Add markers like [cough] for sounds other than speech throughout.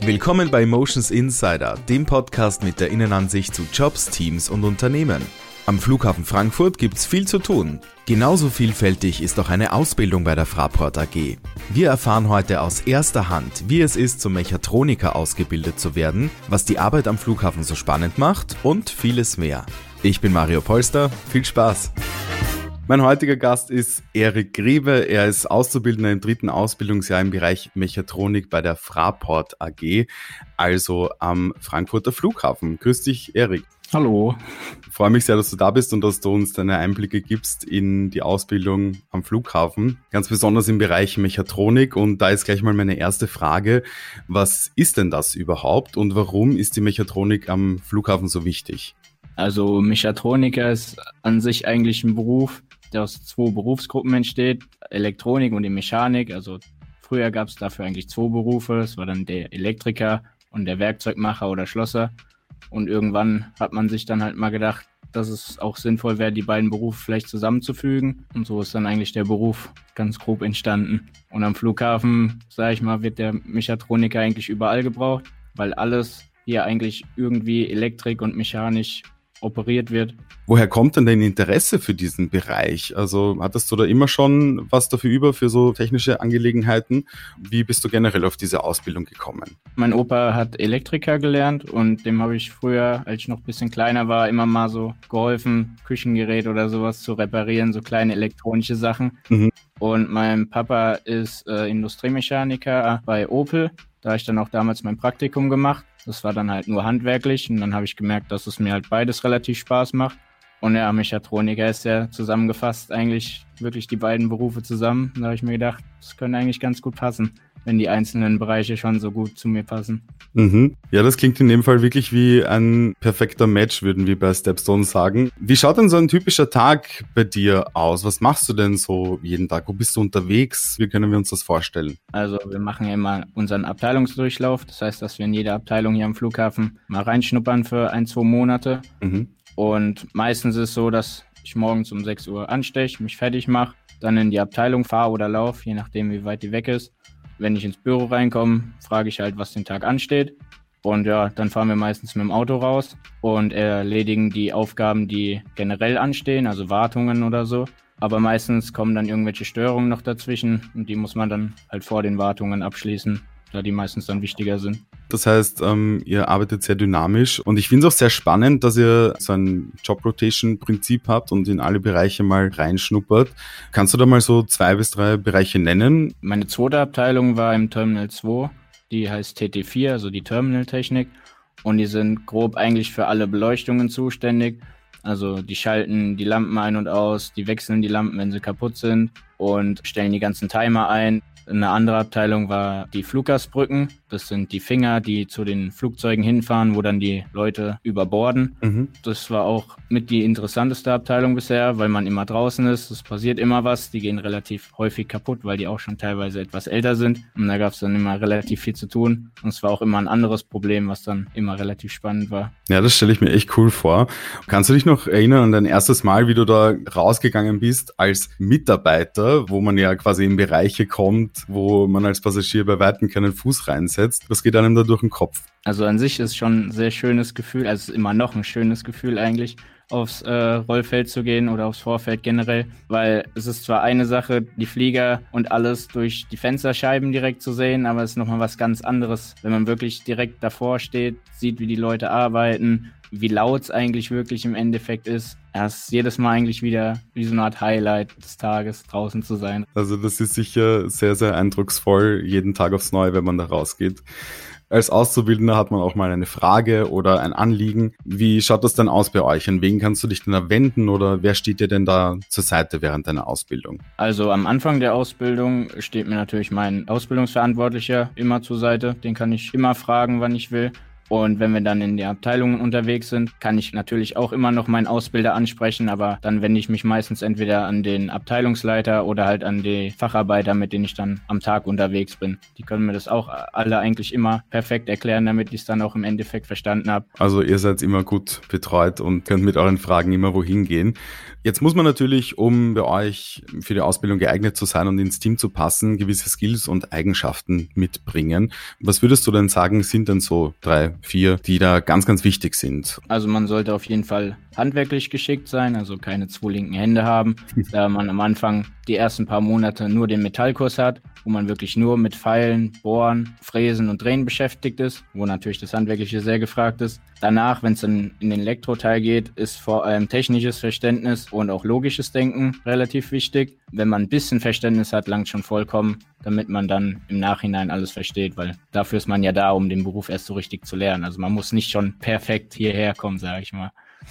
Willkommen bei Emotions Insider, dem Podcast mit der Innenansicht zu Jobs, Teams und Unternehmen. Am Flughafen Frankfurt gibt's viel zu tun. Genauso vielfältig ist auch eine Ausbildung bei der Fraport AG. Wir erfahren heute aus erster Hand, wie es ist, zum Mechatroniker ausgebildet zu werden, was die Arbeit am Flughafen so spannend macht und vieles mehr. Ich bin Mario Polster, viel Spaß! Mein heutiger Gast ist Erik Griebe. Er ist Auszubildender im dritten Ausbildungsjahr im Bereich Mechatronik bei der Fraport AG, also am Frankfurter Flughafen. Grüß dich, Erik. Hallo. Ich freue mich sehr, dass du da bist und dass du uns deine Einblicke gibst in die Ausbildung am Flughafen, ganz besonders im Bereich Mechatronik. Und da ist gleich mal meine erste Frage. Was ist denn das überhaupt und warum ist die Mechatronik am Flughafen so wichtig? Also Mechatroniker ist an sich eigentlich ein Beruf, der aus zwei Berufsgruppen entsteht, Elektronik und die Mechanik. Also früher gab es dafür eigentlich zwei Berufe. Es war dann der Elektriker und der Werkzeugmacher oder Schlosser. Und irgendwann hat man sich dann halt mal gedacht, dass es auch sinnvoll wäre, die beiden Berufe vielleicht zusammenzufügen. Und so ist dann eigentlich der Beruf ganz grob entstanden. Und am Flughafen, sage ich mal, wird der Mechatroniker eigentlich überall gebraucht, weil alles hier eigentlich irgendwie Elektrik und mechanisch operiert wird. Woher kommt denn dein Interesse für diesen Bereich? Also hattest du da immer schon was dafür über, für so technische Angelegenheiten? Wie bist du generell auf diese Ausbildung gekommen? Mein Opa hat Elektriker gelernt und dem habe ich früher, als ich noch ein bisschen kleiner war, immer mal so geholfen, Küchengerät oder sowas zu reparieren, so kleine elektronische Sachen. Mhm. Und mein Papa ist äh, Industriemechaniker bei Opel. Da habe ich dann auch damals mein Praktikum gemacht. Das war dann halt nur handwerklich und dann habe ich gemerkt, dass es mir halt beides relativ Spaß macht. Und ja, Mechatroniker ist ja zusammengefasst eigentlich wirklich die beiden Berufe zusammen. Da habe ich mir gedacht, das könnte eigentlich ganz gut passen wenn die einzelnen Bereiche schon so gut zu mir passen. Mhm. Ja, das klingt in dem Fall wirklich wie ein perfekter Match, würden wir bei Stepstone sagen. Wie schaut denn so ein typischer Tag bei dir aus? Was machst du denn so jeden Tag? Wo bist du unterwegs? Wie können wir uns das vorstellen? Also wir machen ja immer unseren Abteilungsdurchlauf. Das heißt, dass wir in jeder Abteilung hier am Flughafen mal reinschnuppern für ein, zwei Monate. Mhm. Und meistens ist es so, dass ich morgens um 6 Uhr ansteche, mich fertig mache, dann in die Abteilung fahre oder laufe, je nachdem, wie weit die weg ist. Wenn ich ins Büro reinkomme, frage ich halt, was den Tag ansteht. Und ja, dann fahren wir meistens mit dem Auto raus und erledigen die Aufgaben, die generell anstehen, also Wartungen oder so. Aber meistens kommen dann irgendwelche Störungen noch dazwischen und die muss man dann halt vor den Wartungen abschließen da die meistens dann wichtiger sind. Das heißt, ähm, ihr arbeitet sehr dynamisch und ich finde es auch sehr spannend, dass ihr so ein Job-Rotation-Prinzip habt und in alle Bereiche mal reinschnuppert. Kannst du da mal so zwei bis drei Bereiche nennen? Meine zweite Abteilung war im Terminal 2, die heißt TT4, also die Terminal-Technik und die sind grob eigentlich für alle Beleuchtungen zuständig. Also die schalten die Lampen ein und aus, die wechseln die Lampen, wenn sie kaputt sind und stellen die ganzen Timer ein. Eine andere Abteilung war die Fluggastbrücken. Das sind die Finger, die zu den Flugzeugen hinfahren, wo dann die Leute überborden. Mhm. Das war auch mit die interessanteste Abteilung bisher, weil man immer draußen ist. Es passiert immer was. Die gehen relativ häufig kaputt, weil die auch schon teilweise etwas älter sind. Und da gab es dann immer relativ viel zu tun. Und es war auch immer ein anderes Problem, was dann immer relativ spannend war. Ja, das stelle ich mir echt cool vor. Kannst du dich noch erinnern an dein erstes Mal, wie du da rausgegangen bist als Mitarbeiter, wo man ja quasi in Bereiche kommt, wo man als Passagier bei Weitem keinen Fuß reinsetzt. Was geht einem da durch den Kopf? Also an sich ist schon ein sehr schönes Gefühl, also immer noch ein schönes Gefühl eigentlich, aufs äh, Rollfeld zu gehen oder aufs Vorfeld generell, weil es ist zwar eine Sache, die Flieger und alles durch die Fensterscheiben direkt zu sehen, aber es ist nochmal was ganz anderes, wenn man wirklich direkt davor steht, sieht, wie die Leute arbeiten, wie laut es eigentlich wirklich im Endeffekt ist. Es ist jedes Mal eigentlich wieder wie so eine Art Highlight des Tages, draußen zu sein. Also das ist sicher sehr, sehr eindrucksvoll, jeden Tag aufs Neue, wenn man da rausgeht. Als Auszubildender hat man auch mal eine Frage oder ein Anliegen. Wie schaut das denn aus bei euch? An wen kannst du dich denn da wenden oder wer steht dir denn da zur Seite während deiner Ausbildung? Also am Anfang der Ausbildung steht mir natürlich mein Ausbildungsverantwortlicher immer zur Seite. Den kann ich immer fragen, wann ich will. Und wenn wir dann in den Abteilungen unterwegs sind, kann ich natürlich auch immer noch meinen Ausbilder ansprechen, aber dann wende ich mich meistens entweder an den Abteilungsleiter oder halt an die Facharbeiter, mit denen ich dann am Tag unterwegs bin. Die können mir das auch alle eigentlich immer perfekt erklären, damit ich es dann auch im Endeffekt verstanden habe. Also ihr seid immer gut betreut und könnt mit euren Fragen immer wohin gehen. Jetzt muss man natürlich, um bei euch für die Ausbildung geeignet zu sein und ins Team zu passen, gewisse Skills und Eigenschaften mitbringen. Was würdest du denn sagen, sind denn so drei, vier, die da ganz, ganz wichtig sind? Also man sollte auf jeden Fall handwerklich geschickt sein, also keine zwei linken Hände haben, [laughs] da man am Anfang die ersten paar Monate nur den Metallkurs hat, wo man wirklich nur mit Pfeilen, Bohren, Fräsen und Drehen beschäftigt ist, wo natürlich das Handwerkliche sehr gefragt ist. Danach, wenn es dann in den Elektroteil geht, ist vor allem technisches Verständnis und auch logisches Denken relativ wichtig. Wenn man ein bisschen Verständnis hat, langt schon vollkommen, damit man dann im Nachhinein alles versteht, weil dafür ist man ja da, um den Beruf erst so richtig zu lernen. Also man muss nicht schon perfekt hierher kommen, sage ich mal.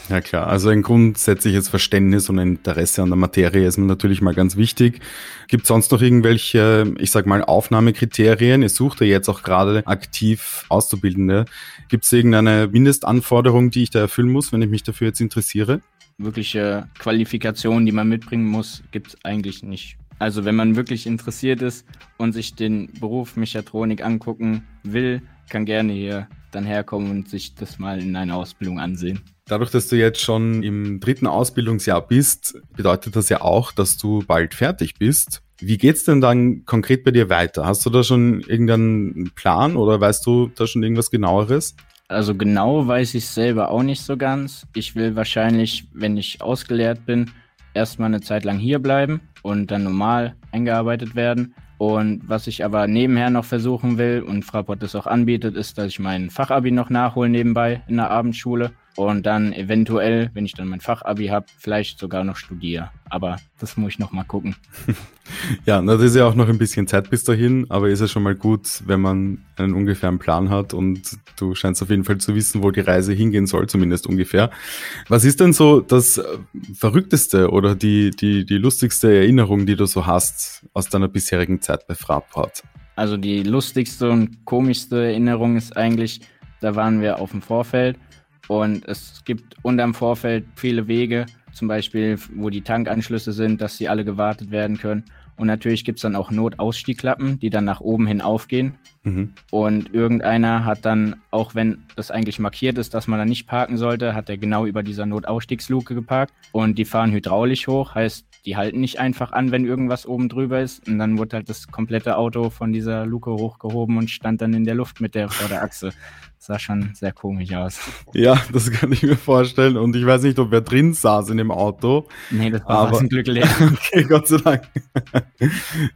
Ja klar, also ein grundsätzliches Verständnis und Interesse an der Materie ist mir natürlich mal ganz wichtig. Gibt es sonst noch irgendwelche, ich sag mal, Aufnahmekriterien? Ihr sucht ja jetzt auch gerade aktiv Auszubildende. Gibt es irgendeine Mindestanforderung, die ich da erfüllen muss, wenn ich mich dafür jetzt interessiere? Wirkliche Qualifikationen, die man mitbringen muss, gibt es eigentlich nicht. Also wenn man wirklich interessiert ist und sich den Beruf Mechatronik angucken will, kann gerne hier dann herkommen und sich das mal in einer Ausbildung ansehen. Dadurch, dass du jetzt schon im dritten Ausbildungsjahr bist, bedeutet das ja auch, dass du bald fertig bist. Wie geht's denn dann konkret bei dir weiter? Hast du da schon irgendeinen Plan oder weißt du da schon irgendwas genaueres? Also genau weiß ich selber auch nicht so ganz. Ich will wahrscheinlich, wenn ich ausgelehrt bin, erstmal eine Zeit lang hier bleiben und dann normal eingearbeitet werden. Und was ich aber nebenher noch versuchen will und Fraport das auch anbietet, ist, dass ich mein Fachabi noch nachhole nebenbei in der Abendschule und dann eventuell, wenn ich dann mein Fachabi habe, vielleicht sogar noch studiere. Aber das muss ich noch mal gucken. [laughs] ja, das ist ja auch noch ein bisschen Zeit bis dahin, aber ist ja schon mal gut, wenn man einen ungefähren Plan hat und du scheinst auf jeden Fall zu wissen, wo die Reise hingehen soll, zumindest ungefähr. Was ist denn so das äh, verrückteste oder die, die, die lustigste Erinnerung, die du so hast aus deiner bisherigen Zeit bei Fraport? Also die lustigste und komischste Erinnerung ist eigentlich, da waren wir auf dem Vorfeld und es gibt unterm Vorfeld viele Wege, zum Beispiel, wo die Tankanschlüsse sind, dass sie alle gewartet werden können. Und natürlich gibt es dann auch Notausstiegklappen, die dann nach oben hin aufgehen. Mhm. Und irgendeiner hat dann, auch wenn das eigentlich markiert ist, dass man da nicht parken sollte, hat er genau über dieser Notausstiegsluke geparkt. Und die fahren hydraulisch hoch, heißt, die halten nicht einfach an, wenn irgendwas oben drüber ist. Und dann wurde halt das komplette Auto von dieser Luke hochgehoben und stand dann in der Luft mit der vor der Achse sah schon sehr komisch aus. Ja, das kann ich mir vorstellen. Und ich weiß nicht, ob wer drin saß in dem Auto. Nee, das war aber, zum Glück leer. [laughs] okay, Gott sei Dank.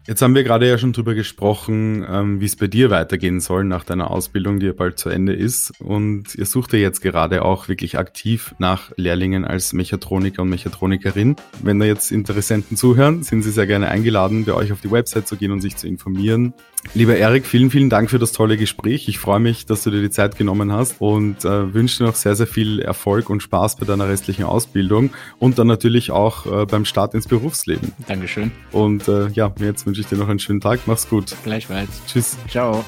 Jetzt haben wir gerade ja schon drüber gesprochen, ähm, wie es bei dir weitergehen soll nach deiner Ausbildung, die ja bald zu Ende ist. Und ihr sucht ja jetzt gerade auch wirklich aktiv nach Lehrlingen als Mechatroniker und Mechatronikerin. Wenn da jetzt Interessenten zuhören, sind sie sehr gerne eingeladen, bei euch auf die Website zu gehen und sich zu informieren. Lieber Erik, vielen, vielen Dank für das tolle Gespräch. Ich freue mich, dass du dir die Zeit genommen hast und äh, wünsche dir noch sehr, sehr viel Erfolg und Spaß bei deiner restlichen Ausbildung und dann natürlich auch äh, beim Start ins Berufsleben. Dankeschön. Und äh, ja, jetzt wünsche ich dir noch einen schönen Tag. Mach's gut. Gleichfalls. Tschüss. Ciao.